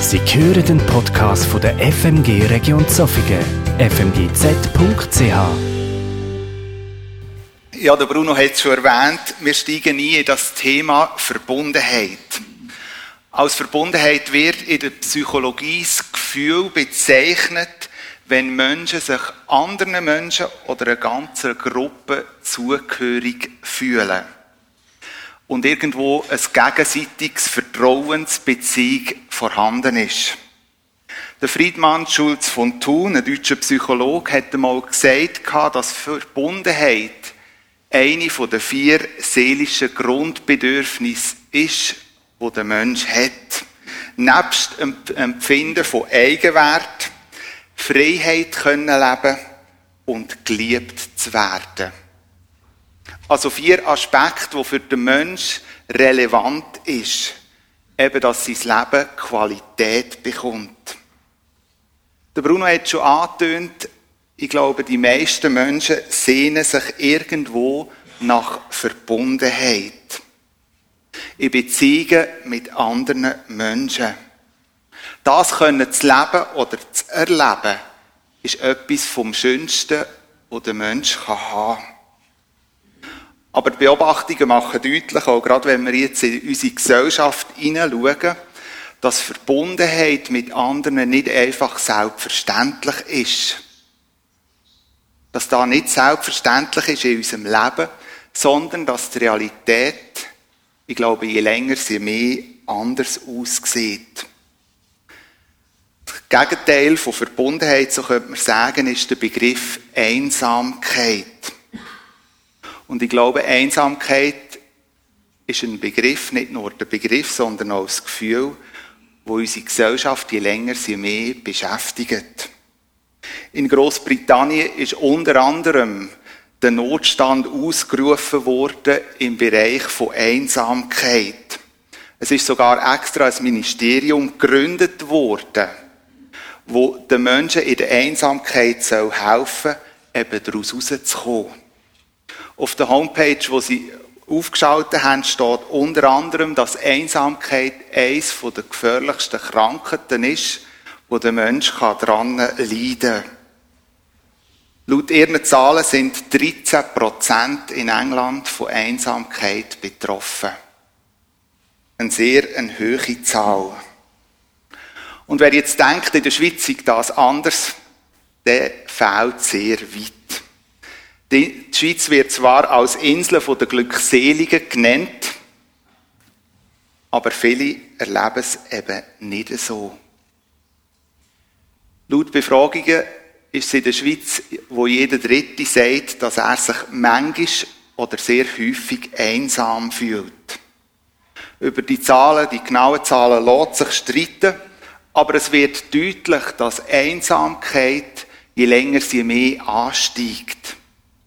Sie hören den Podcast von der FMG Region Zofingen, fmgz.ch. Ja, der Bruno hat es schon erwähnt, wir steigen ein in das Thema Verbundenheit. Als Verbundenheit wird in der Psychologie das Gefühl bezeichnet, wenn Menschen sich anderen Menschen oder einer ganzen Gruppe zugehörig fühlen. Und irgendwo ein gegenseitiges Vertrauensbeziehung vorhanden ist. Der Friedmann Schulz von Thun, ein deutscher Psychologe, hat einmal gesagt, dass Verbundenheit eine der vier seelischen Grundbedürfnisse ist, die der Mensch hat. Nebst dem Empfinden von Eigenwert, Freiheit können leben und geliebt zu werden. Also vier Aspekte, die für den Mensch relevant ist. Eben, dass sein Leben Qualität bekommt. Der Bruno hat schon angetönt, ich glaube, die meisten Menschen sehnen sich irgendwo nach Verbundenheit. In Beziehungen mit anderen Menschen. Das können zu leben oder zu erleben, ist etwas vom Schönsten, was der Mensch haben kann. Aber die Beobachtungen machen deutlich, auch gerade wenn wir jetzt in unsere Gesellschaft hineinschauen, dass Verbundenheit mit anderen nicht einfach selbstverständlich ist. Dass da nicht selbstverständlich ist in unserem Leben, sondern dass die Realität, ich glaube, je länger sie mehr anders aussieht. Das Gegenteil von Verbundenheit, so könnte man sagen, ist der Begriff Einsamkeit. Und ich glaube, Einsamkeit ist ein Begriff, nicht nur der Begriff, sondern auch das Gefühl, wo unsere Gesellschaft je länger sie mehr beschäftigt. In Großbritannien ist unter anderem der Notstand ausgerufen worden im Bereich von Einsamkeit. Es ist sogar extra ein Ministerium gegründet worden, wo den Menschen in der Einsamkeit soll helfen, eben daraus rauszukommen. Auf der Homepage, wo sie aufgeschaltet haben, steht unter anderem, dass Einsamkeit eines der gefährlichsten Krankheiten ist, wo der Mensch daran leiden kann. Laut ihren Zahlen sind 13 Prozent in England von Einsamkeit betroffen. Eine sehr eine hohe Zahl. Und wer jetzt denkt, in der Schweiz sei das anders, der fehlt sehr weit. Die Schweiz wird zwar als Insel der Glückseligen genannt, aber viele erleben es eben nicht so. Laut Befragungen ist es in der Schweiz, wo jeder Dritte sagt, dass er sich manchmal oder sehr häufig einsam fühlt. Über die Zahlen, die genauen Zahlen, lässt sich streiten, aber es wird deutlich, dass Einsamkeit, je länger sie mehr ansteigt.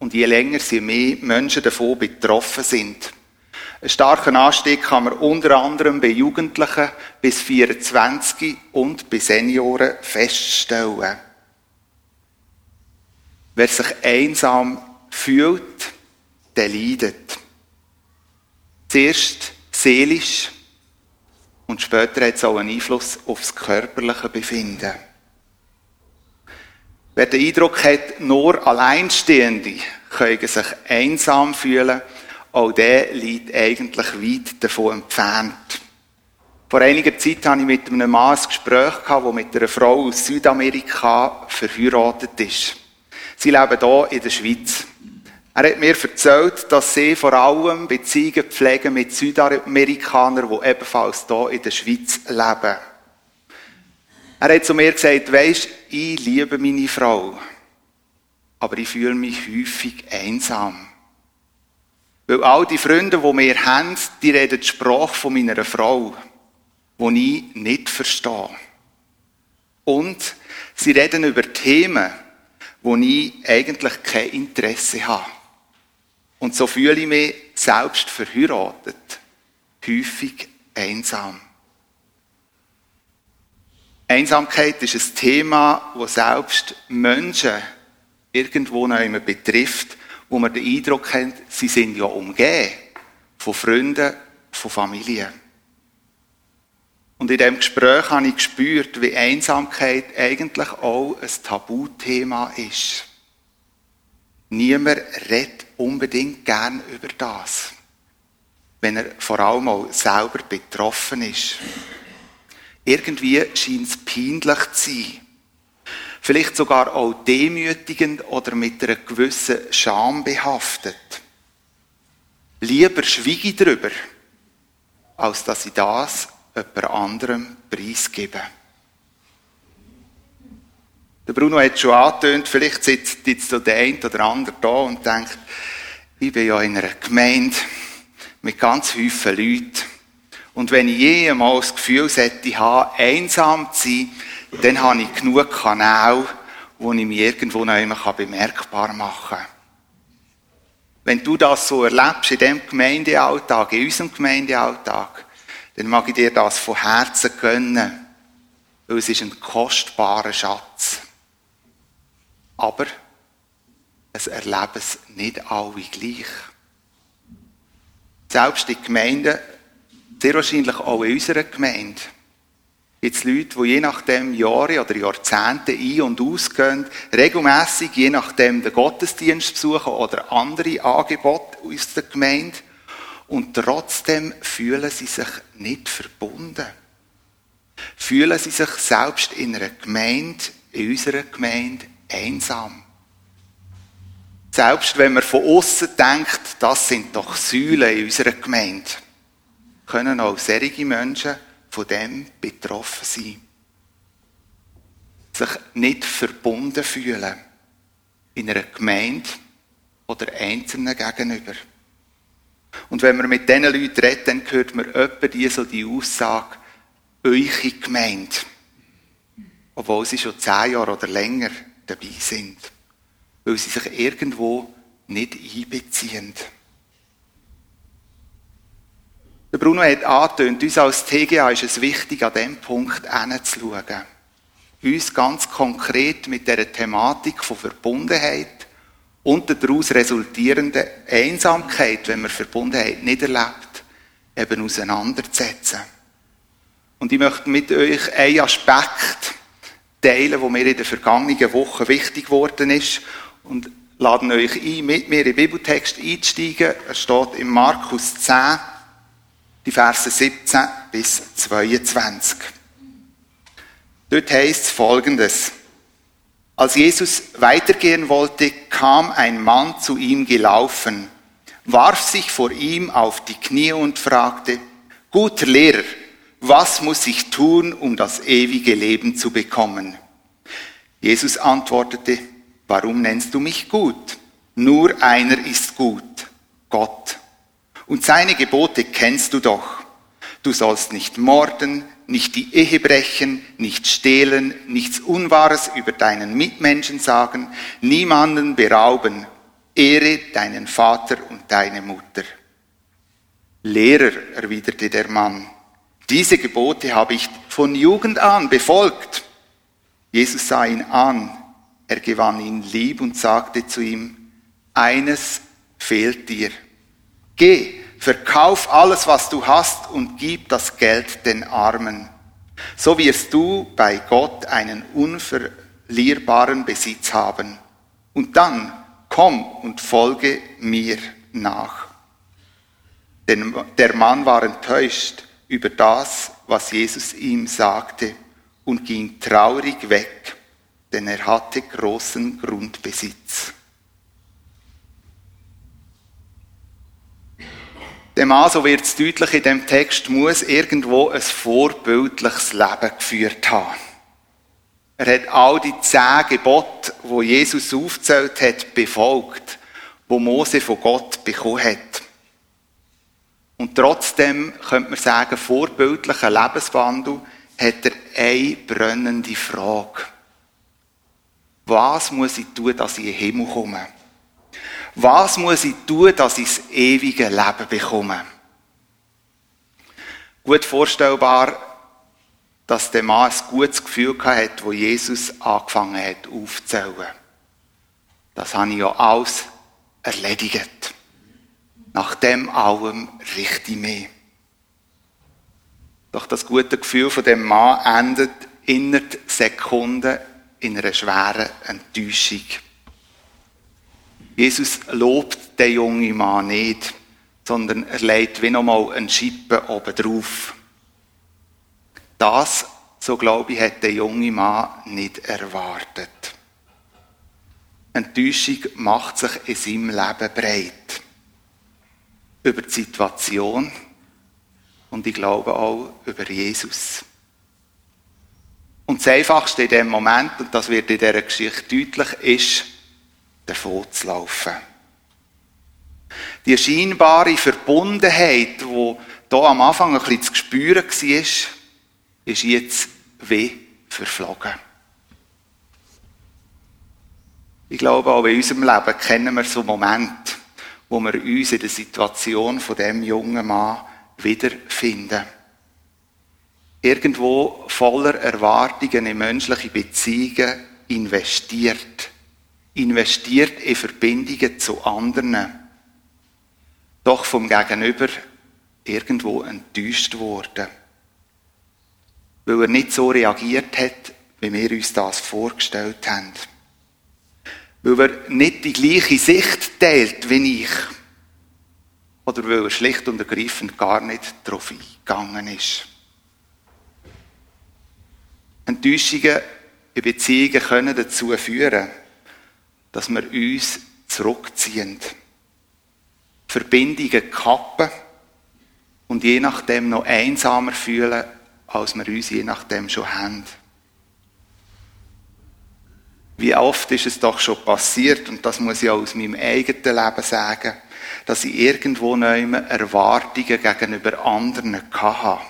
Und je länger sie mehr Menschen davon betroffen sind. Einen starken Anstieg kann man unter anderem bei Jugendlichen bis 24 und bei Senioren feststellen. Wer sich einsam fühlt, der leidet. Zuerst seelisch und später hat es auch einen Einfluss auf das körperliche Befinden. Wer den Eindruck hat, nur Alleinstehende können sich einsam fühlen, auch der liegt eigentlich weit davon entfernt. Vor einiger Zeit hatte ich mit einem Mann ein Gespräch, der mit einer Frau aus Südamerika verheiratet ist. Sie leben hier in der Schweiz. Er hat mir erzählt, dass sie vor allem Beziehungen pflegen mit Südamerikanern, die ebenfalls hier in der Schweiz leben. Er hat zu mir gesagt, weisst, ich liebe meine Frau, aber ich fühle mich häufig einsam. Weil all die Freunde, die wir haben, die reden die Sprache von meiner Frau, die ich nicht verstehe. Und sie reden über Themen, wo ich eigentlich kein Interesse habe. Und so fühle ich mich selbst verheiratet, häufig einsam. Einsamkeit ist ein Thema, das selbst Menschen irgendwo noch immer betrifft, wo man den Eindruck hat, sie sind ja umgeben von Freunden, von Familie. Und in dem Gespräch habe ich gespürt, wie Einsamkeit eigentlich auch ein Tabuthema ist. Niemand redet unbedingt gern über das, wenn er vor allem auch selber betroffen ist. Irgendwie scheint es peinlich zu sein. Vielleicht sogar auch demütigend oder mit einer gewissen Scham behaftet. Lieber schwiege ich darüber, als dass ich das jemand anderem preisgebe. Der Bruno hat schon angetönt, vielleicht sitzt jetzt so der eine oder andere da und denkt, ich bin ja in einer Gemeinde mit ganz vielen Leuten. Und wenn ich jemals das Gefühl hätte, einsam zu sein, dann habe ich genug Kanäle, wo ich mich irgendwo noch immer bemerkbar machen kann. Wenn du das so erlebst in diesem Gemeindealltag, in unserem Gemeindealltag, dann mag ich dir das von Herzen gönnen, weil es ist ein kostbarer Schatz. Aber es erleben es nicht alle gleich. Selbst in Gemeinden, sehr wahrscheinlich auch in unserer Gemeinde, gibt es Leute, die je nachdem Jahre oder Jahrzehnte ein- und ausgehen, regelmäßig je nachdem den Gottesdienst besuchen oder andere Angebote aus der Gemeinde und trotzdem fühlen sie sich nicht verbunden. Fühlen sie sich selbst in einer Gemeinde, in unserer Gemeinde, einsam. Selbst wenn man von außen denkt, das sind doch Säulen in unserer Gemeinde, können auch solche Menschen von dem betroffen sein. Sich nicht verbunden fühlen in einer Gemeinde oder Einzelnen gegenüber. Und wenn man mit diesen Leuten redet, dann hört man öppe die so die Aussage, eure Gemeinde. Obwohl sie schon zehn Jahre oder länger dabei sind. Weil sie sich irgendwo nicht einbeziehen. Der Bruno hat angetönt, uns als TGA ist es wichtig, an diesem Punkt hinzuschauen. Uns ganz konkret mit der Thematik von Verbundenheit und der daraus resultierenden Einsamkeit, wenn man Verbundenheit nicht erlebt, eben auseinanderzusetzen. Und ich möchte mit euch einen Aspekt teilen, wo mir in den vergangenen Wochen wichtig geworden ist und laden euch ein, mit mir in den Bibeltext einzusteigen. Er steht in Markus 10, die Verse 17 bis 22. Dort heißt es folgendes. Als Jesus weitergehen wollte, kam ein Mann zu ihm gelaufen, warf sich vor ihm auf die Knie und fragte, Guter Lehrer, was muss ich tun, um das ewige Leben zu bekommen? Jesus antwortete, warum nennst du mich gut? Nur einer ist gut, Gott. Und seine Gebote kennst du doch. Du sollst nicht morden, nicht die Ehe brechen, nicht stehlen, nichts Unwahres über deinen Mitmenschen sagen, niemanden berauben, ehre deinen Vater und deine Mutter. Lehrer, erwiderte der Mann, diese Gebote habe ich von Jugend an befolgt. Jesus sah ihn an, er gewann ihn lieb und sagte zu ihm, eines fehlt dir. Geh, verkauf alles, was du hast und gib das Geld den Armen. So wirst du bei Gott einen unverlierbaren Besitz haben. Und dann komm und folge mir nach. Denn der Mann war enttäuscht über das, was Jesus ihm sagte und ging traurig weg, denn er hatte großen Grundbesitz. Dem Mann, so wird es deutlich in dem Text, muss irgendwo ein vorbildliches Leben geführt haben. Er hat all die zehn Gebote, wo Jesus aufzählt hat, befolgt, wo Mose von Gott bekommen hat. Und trotzdem könnte man sagen, vorbildlicher Lebenswandel hat er eine brennende Frage. Was muss ich tun, dass ich in den Himmel komme? Was muss ich tun, dass ich das ewige Leben bekomme? Gut vorstellbar, dass der Mann ein gutes Gefühl hat, wo Jesus angefangen hat aufzuzählen. Das habe ich ja alles erledigt. Nach dem allem richte ich mich. Doch das gute Gefühl von dem Mann endet innerhalb Sekunden in einer schweren Enttäuschung. Jesus lobt den jungen Mann nicht, sondern er legt wie nochmal einen Schippen oben drauf. Das, so glaube ich, hat der junge Mann nicht erwartet. Enttäuschung macht sich in seinem Leben breit. Über die Situation und ich glaube auch über Jesus. Und das Einfachste in dem Moment, und das wird in dieser Geschichte deutlich, ist, davon zu laufen. Die scheinbare Verbundenheit, die hier am Anfang ein bisschen zu spüren war, ist jetzt wie verflogen. Ich glaube, auch in unserem Leben kennen wir so Momente, wo wir uns in der Situation von dem jungen Mann wiederfinden. Irgendwo voller Erwartungen in menschliche Beziehungen investiert. Investiert in Verbindungen zu anderen. Doch vom Gegenüber irgendwo enttäuscht worden. Weil er nicht so reagiert hat, wie wir uns das vorgestellt haben weil er nicht die gleiche Sicht teilt wie ich. Oder weil er schlicht und ergreifend gar nicht darauf eingegangen ist. Enttäuschungen in Beziehungen können dazu führen, dass wir uns zurückziehen. Verbindungen kappen und je nachdem noch einsamer fühlen, als wir uns je nachdem schon haben. Wie oft ist es doch schon passiert, und das muss ich auch aus meinem eigenen Leben sagen, dass ich irgendwo neu Erwartungen gegenüber anderen hatte.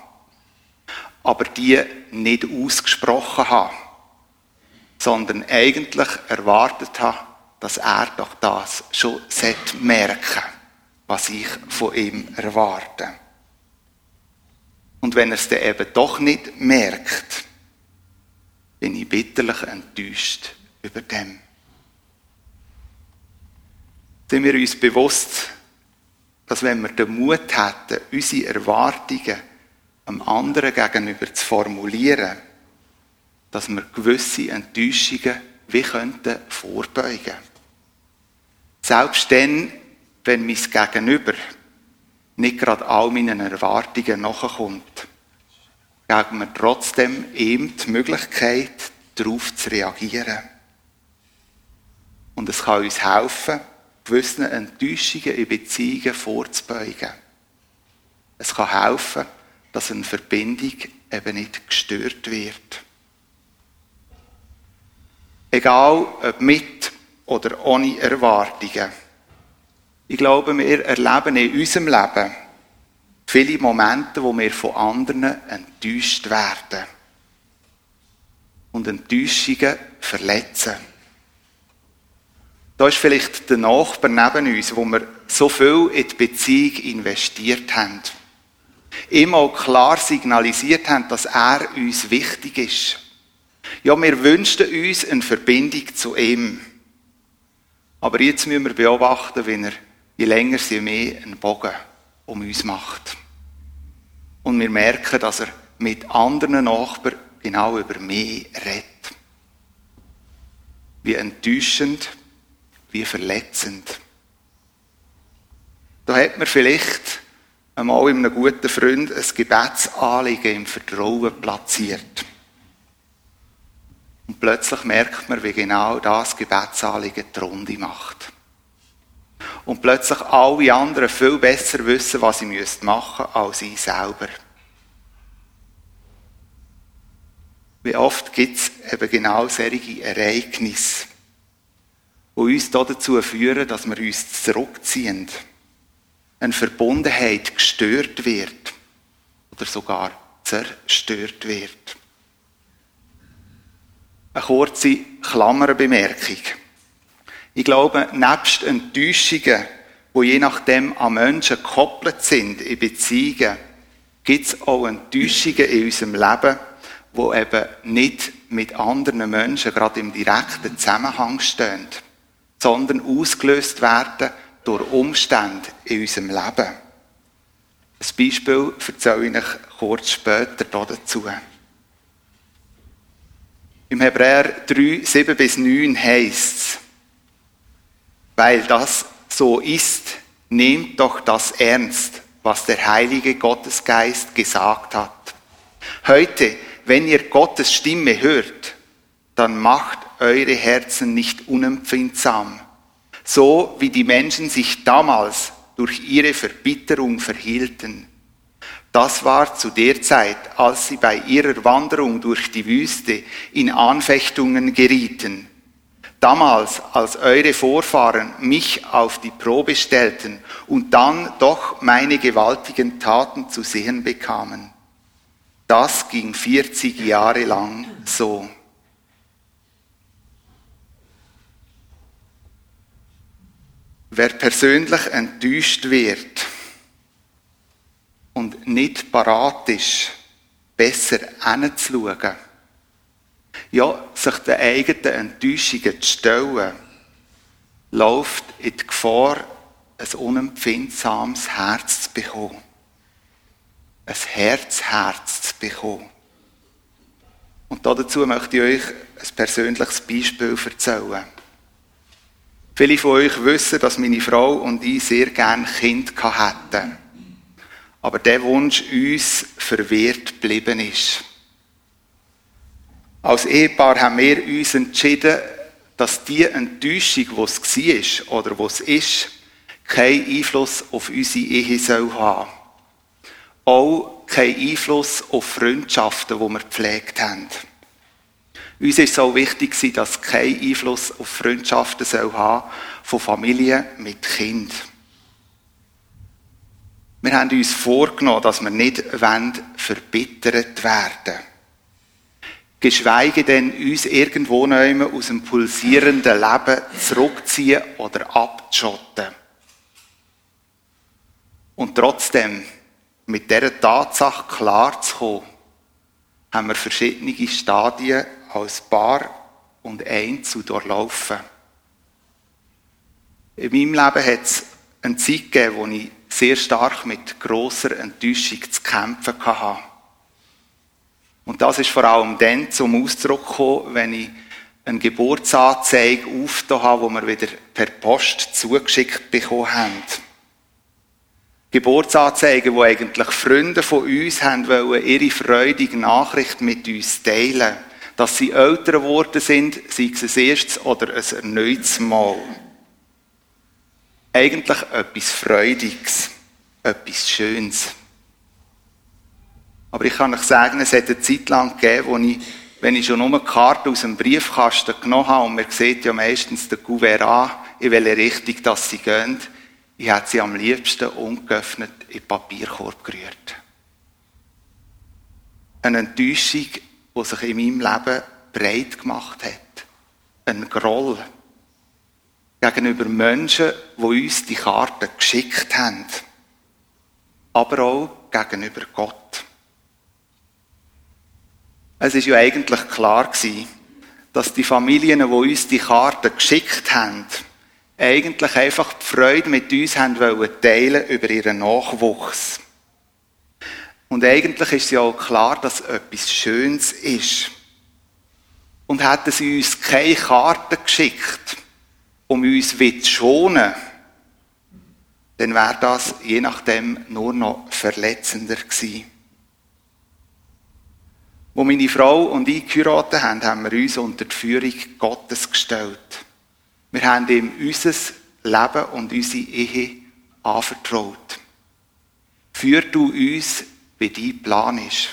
Aber die nicht ausgesprochen habe. Sondern eigentlich erwartet habe, dass er doch das schon merken was ich von ihm erwarte. Und wenn er es dann eben doch nicht merkt, bin ich bitterlich enttäuscht über dem. Sind wir uns bewusst, dass wenn wir den Mut hätten, unsere Erwartungen am anderen gegenüber zu formulieren, dass wir gewisse Enttäuschungen wie könnten vorbeugen. Selbst dann, wenn mein Gegenüber nicht gerade all meinen Erwartungen nachkommt, geben wir trotzdem ihm die Möglichkeit, darauf zu reagieren. Und es kann uns helfen, gewissen Enttäuschungen in Beziehungen vorzubeugen. Es kann helfen, dass eine Verbindung eben nicht gestört wird. Egal ob mit oder ohne Erwartungen. Ich glaube, wir erleben in unserem Leben viele Momente, wo wir von anderen enttäuscht werden. Und Enttäuschungen verletzen. Da ist vielleicht der Nachbar neben uns, wo wir so viel in die Beziehung investiert haben. Auch klar signalisiert haben, dass er uns wichtig ist. Ja, wir wünschten uns eine Verbindung zu ihm. Aber jetzt müssen wir beobachten, wie er, je länger je mehr einen Bogen um uns macht. Und wir merken, dass er mit anderen Nachbarn genau über mich redet. Wie enttäuschend wie verletzend. Da hat man vielleicht einmal in einem guten Freund ein Gebetsanliegen im Vertrauen platziert. Und plötzlich merkt man, wie genau das Gebetsanliegen die Runde macht. Und plötzlich alle anderen viel besser wissen, was sie machen müssen, als ich selber. Wie oft gibt es eben genau solche Ereignisse, die uns dazu führen, dass wir uns zurückziehen. Eine Verbundenheit gestört wird oder sogar zerstört wird. Eine kurze Klammerbemerkung. Ich glaube, nebst Enttäuschungen, die je nachdem an Menschen gekoppelt sind in Beziehungen, gibt es auch Enttäuschungen in unserem Leben, die eben nicht mit anderen Menschen gerade im direkten Zusammenhang stehen sondern ausgelöst werden durch Umstände in unserem Leben. Ein Beispiel erzähle ich euch kurz später dazu. Im Hebräer 3, 7 bis 9 heißt es, weil das so ist, nehmt doch das ernst, was der heilige Gottesgeist gesagt hat. Heute, wenn ihr Gottes Stimme hört, dann macht eure Herzen nicht unempfindsam, so wie die Menschen sich damals durch ihre Verbitterung verhielten. Das war zu der Zeit, als sie bei ihrer Wanderung durch die Wüste in Anfechtungen gerieten. Damals, als eure Vorfahren mich auf die Probe stellten und dann doch meine gewaltigen Taten zu sehen bekamen. Das ging 40 Jahre lang so. Wer persönlich enttäuscht wird und nicht parat ist, besser hinzuschauen, ja, sich den eigenen Enttäuschungen zu stellen, läuft in die Gefahr, ein unempfindsames Herz zu bekommen. Ein Herzherz zu bekommen. Und dazu möchte ich euch ein persönliches Beispiel erzählen. Viele von euch wissen, dass meine Frau und ich sehr gerne Kind hatten. Aber der Wunsch uns verwehrt geblieben ist. Als Ehepaar haben wir uns entschieden, dass die Enttäuschung, die es war oder was ist, keinen Einfluss auf unsere Ehe soll haben. Auch keinen Einfluss auf Freundschaften, die wir gepflegt haben. Uns ist es auch wichtig, dass es keinen Einfluss auf Freundschaften soll haben von Familien mit Kind. Wir haben uns vorgenommen, dass wir nicht verbittert werden Geschweige denn uns irgendwo aus dem pulsierenden Leben zurückziehen oder abschotten. Und trotzdem mit dieser Tatsache klar zu kommen, haben wir verschiedene Stadien als Paar und zu durchlaufen. In meinem Leben hat es eine Zeit gegeben, wo ich sehr stark mit grosser Enttäuschung zu kämpfen hatte. Und das ist vor allem dann zum Ausdruck gekommen, wenn ich eine Geburtsanzeige aufgetan habe, die wir wieder per Post zugeschickt bekommen haben. Geburtsanzeigen, wo eigentlich Freunde von uns haben wollen, ihre freudige Nachricht mit uns teilen dass sie älter geworden sind, sei es ein erstes oder ein erneutes Mal. Eigentlich etwas Freudiges, etwas Schönes. Aber ich kann euch sagen, es hat eine Zeit lang gegeben, wo ich, wenn ich schon nur eine Karte aus dem Briefkasten genommen habe, und man sieht ja meistens den Kuvert an, in welche Richtung dass sie gehen, ich hätte sie am liebsten ungeöffnet in den Papierkorb gerührt. Eine Enttäuschung, die sich in meinem Leben breit gemacht hat. Ein Groll gegenüber Menschen, die uns die Karten geschickt haben. Aber auch gegenüber Gott. Es ist ja eigentlich klar gewesen, dass die Familien, die uns die Karten geschickt haben, eigentlich einfach die Freude mit uns haben wollen teilen über ihren Nachwuchs. Und eigentlich ist ja auch klar, dass etwas Schönes ist. Und hätten sie uns keine Karten geschickt, um uns zu schonen, dann wäre das je nachdem nur noch verletzender gewesen. Wo meine Frau und ich geheiratet haben, haben wir uns unter die Führung Gottes gestellt. Wir haben ihm unser Leben und unsere Ehe anvertraut. Führ du uns wie dein Plan ist,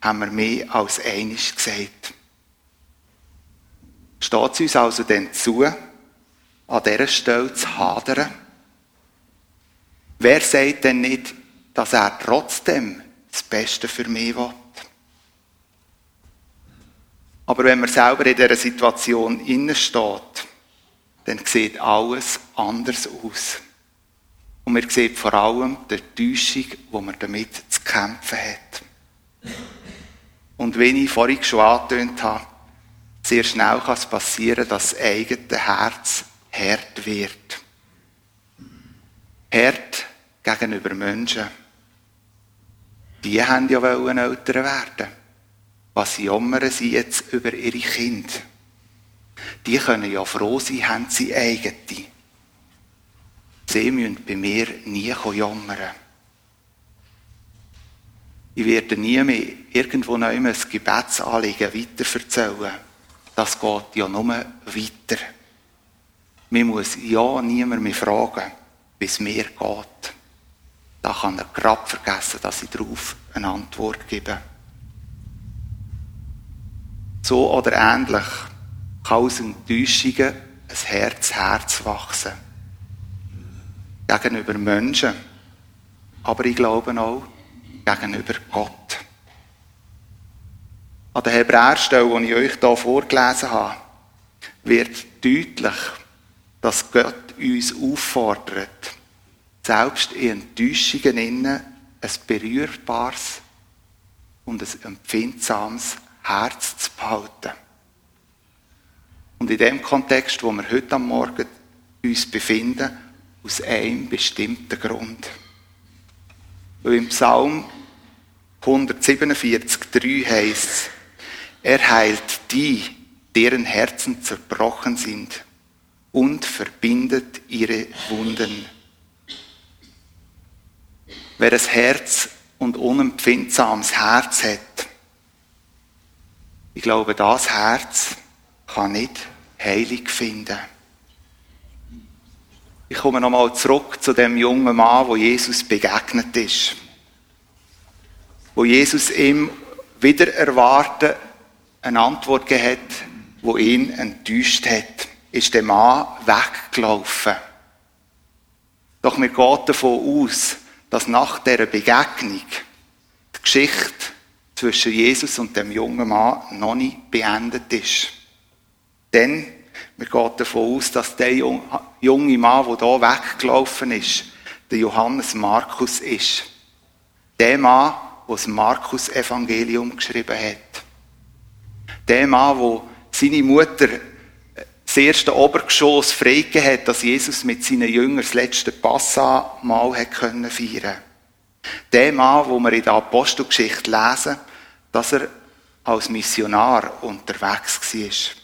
haben wir mehr als einiges gesagt. Steht es uns also denn zu, an dieser Stelle zu hadern? Wer sagt denn nicht, dass er trotzdem das Beste für mich will? Aber wenn man selber in dieser Situation innen steht, dann sieht alles anders aus. Und man sieht vor allem die Täuschung, die man damit zu kämpfen hat. Und wie ich vorhin schon angetönt habe, sehr schnell kann es passieren, dass das eigene Herz hart wird. Hart gegenüber Menschen. die haben ja wollen Eltern werden. Was jammern sie jetzt über ihre Kinder? Die können ja froh sein, haben sie eigene. Sie müssen bei mir nie jammern. Ich werde nie mehr irgendwo noch ein Gebetsanliegen weiterverzählen. Das geht ja nur weiter. Man muss ja niemand mehr fragen, wie es mir geht. Da kann er gerade vergessen, dass ich darauf eine Antwort gebe. So oder ähnlich kann aus Enttäuschungen ein Herz Herz wachsen. Gegenüber Menschen, aber ich glaube auch gegenüber Gott. An der Hebräerstelle, die ich euch hier vorgelesen habe, wird deutlich, dass Gott uns auffordert, selbst in Enttäuschungen innen ein berührbares und ein empfindsames Herz zu behalten. Und in dem Kontext, wo wir heute am Morgen uns befinden, aus einem bestimmten Grund. Weil im Psalm 147,3 heißt es, er heilt die, deren Herzen zerbrochen sind und verbindet ihre Wunden. Wer ein Herz und unempfindsames Herz hat, ich glaube, das Herz kann nicht heilig finden. Ich komme nochmal zurück zu dem jungen Mann, wo Jesus begegnet ist. Wo Jesus ihm wieder erwarten eine Antwort gegeben hat, wo ihn enttäuscht hat, ist der Mann weggelaufen. Doch mir geht davon aus, dass nach dieser Begegnung die Geschichte zwischen Jesus und dem jungen Mann noch nicht beendet ist. Denn wir gehen davon aus, dass der junge Mann, der hier weggelaufen ist, der Johannes Markus ist. Der Mann, der das Markus-Evangelium geschrieben hat. Der Mann, der seine Mutter das erste Obergeschoss freigegeben hat, dass Jesus mit seinen Jüngern das letzte Passamal feiern Der Mann, wo wir in der Apostelgeschichte lesen, dass er als Missionar unterwegs war.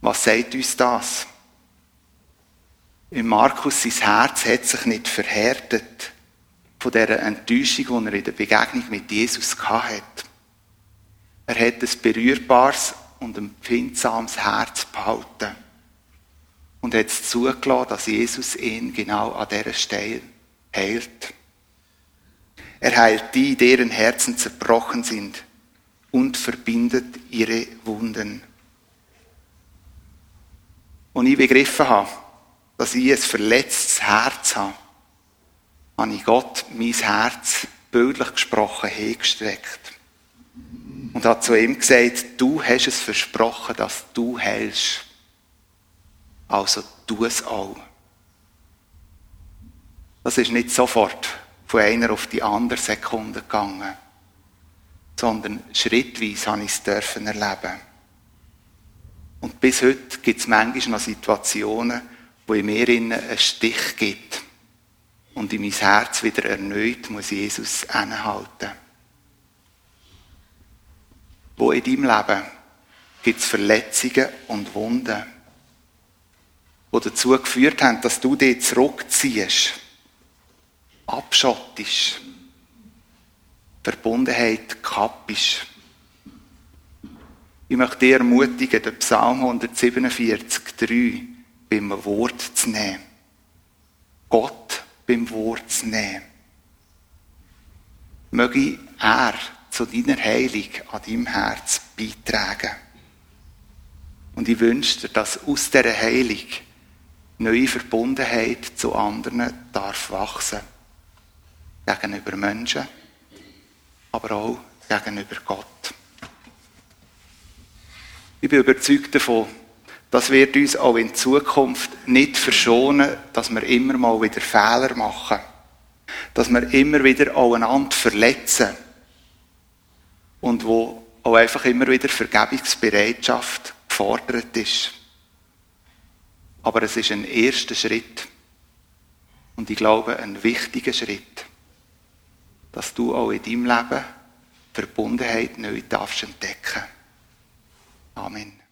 Was sagt uns das? In Markus, sein Herz hat sich nicht verhärtet von der Enttäuschung, die er in der Begegnung mit Jesus hatte. Er hat ein berührbares und empfindsames Herz behalten. Und hat es zugelassen, dass Jesus ihn genau an dieser Stelle heilt. Er heilt die, deren Herzen zerbrochen sind und verbindet ihre Wunden. Und ich begriffen habe, dass ich ein verletztes Herz habe, habe ich Gott mein Herz bildlich gesprochen hingestreckt und hat zu ihm gesagt, du hast es versprochen, dass du hältst. Also tu es auch. Das ist nicht sofort von einer auf die andere Sekunde gegangen, sondern schrittweise habe ich es dürfen erleben. Und bis heute gibt es manchmal noch Situationen, wo in mir einen Stich gibt und in mein Herz wieder erneut muss Jesus anhalten. Wo in deinem Leben gibt es Verletzungen und Wunden, die dazu geführt haben, dass du dich zurückziehst, abschottest, Verbundenheit kappisch. Ich möchte dir ermutigen, den Psalm 147,3 beim Wort zu nehmen. Gott beim Wort zu nehmen. Möge er zu deiner Heilung an deinem Herz beitragen. Und ich wünsche dir, dass aus dieser Heilung neue Verbundenheit zu anderen darf wachsen. Gegenüber Menschen, aber auch gegenüber Gott. Ich bin überzeugt davon, das wird uns auch in Zukunft nicht verschonen, dass wir immer mal wieder Fehler machen. Dass wir immer wieder auch einander verletzen und wo auch einfach immer wieder Vergebungsbereitschaft gefordert ist. Aber es ist ein erster Schritt und ich glaube ein wichtiger Schritt. dass du auch in deinem Leben Verbundenheit neu darfst entdecken. Amen.